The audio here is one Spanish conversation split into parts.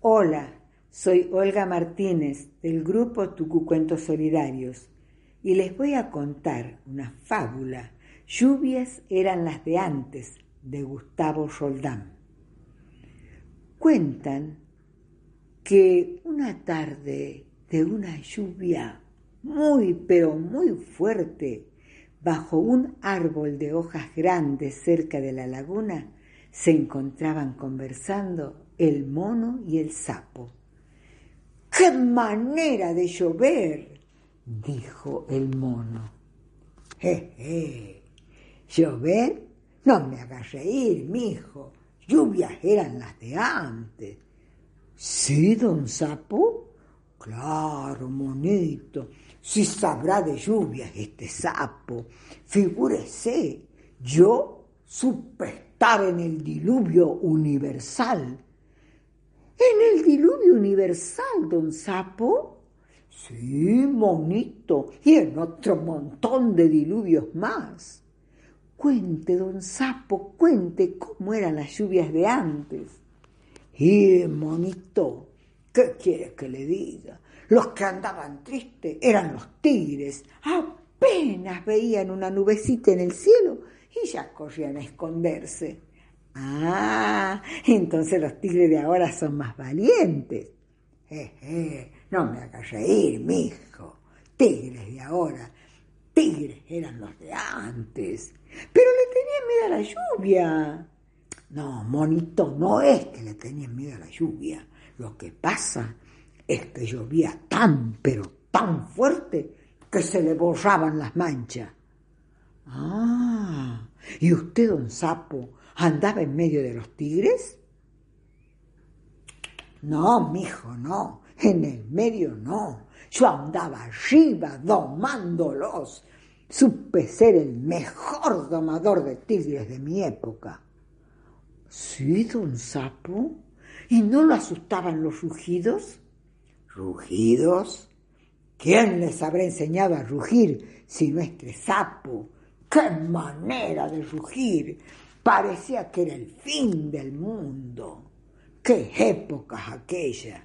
Hola, soy Olga Martínez del grupo Tucucuentos Solidarios y les voy a contar una fábula. Lluvias eran las de antes, de Gustavo Roldán. Cuentan que una tarde de una lluvia muy pero muy fuerte, bajo un árbol de hojas grandes cerca de la laguna, se encontraban conversando el mono y el sapo. ¡Qué manera de llover! dijo el mono. ¡Je, ¿Llover? No me hagas reír, mijo. Lluvias eran las de antes. ¿Sí, don Sapo? Claro, monito. Si sabrá de lluvias este sapo. Figúrese, yo supe estar en el diluvio universal ¿En el diluvio universal, don Sapo? Sí, monito, y en otro montón de diluvios más. Cuente, don Sapo, cuente cómo eran las lluvias de antes. Y, monito, ¿qué quiere que le diga? Los que andaban tristes eran los tigres. Apenas veían una nubecita en el cielo y ya corrían a esconderse. Ah, entonces los tigres de ahora son más valientes. Eh, no me hagas reír, mijo. Tigres de ahora. Tigres eran los de antes. Pero le tenían miedo a la lluvia. No, monito, no es que le tenían miedo a la lluvia. Lo que pasa es que llovía tan, pero tan fuerte que se le borraban las manchas. Ah, ¿y usted, don Sapo, andaba en medio de los tigres? No, mijo, no. En el medio no. Yo andaba arriba domándolos. Supe ser el mejor domador de tigres de mi época. ¿Sí, don Sapo? ¿Y no lo asustaban los rugidos? ¿Rugidos? ¿Quién les habrá enseñado a rugir si no este sapo? ¡Qué manera de rugir! Parecía que era el fin del mundo. ¡Qué épocas aquella!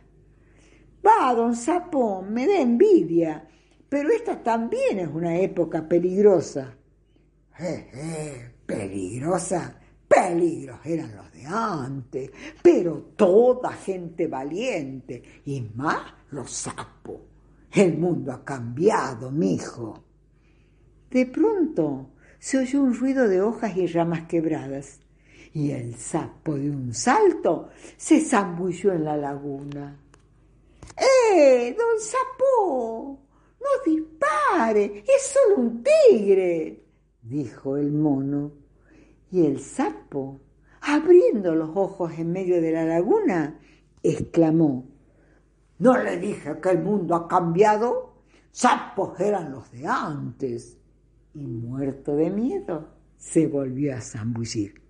Va, don Sapo, me da envidia, pero esta también es una época peligrosa. Eh, eh, peligrosa. Peligros eran los de antes, pero toda gente valiente, y más los sapos. El mundo ha cambiado, mijo. De pronto se oyó un ruido de hojas y ramas quebradas, y el sapo de un salto se zambulló en la laguna. ¡Eh, don sapo! ¡No dispare! ¡Es solo un tigre! dijo el mono. Y el sapo, abriendo los ojos en medio de la laguna, exclamó, ¿No le dije que el mundo ha cambiado? Sapos eran los de antes y muerto de miedo, se volvió a zambullir.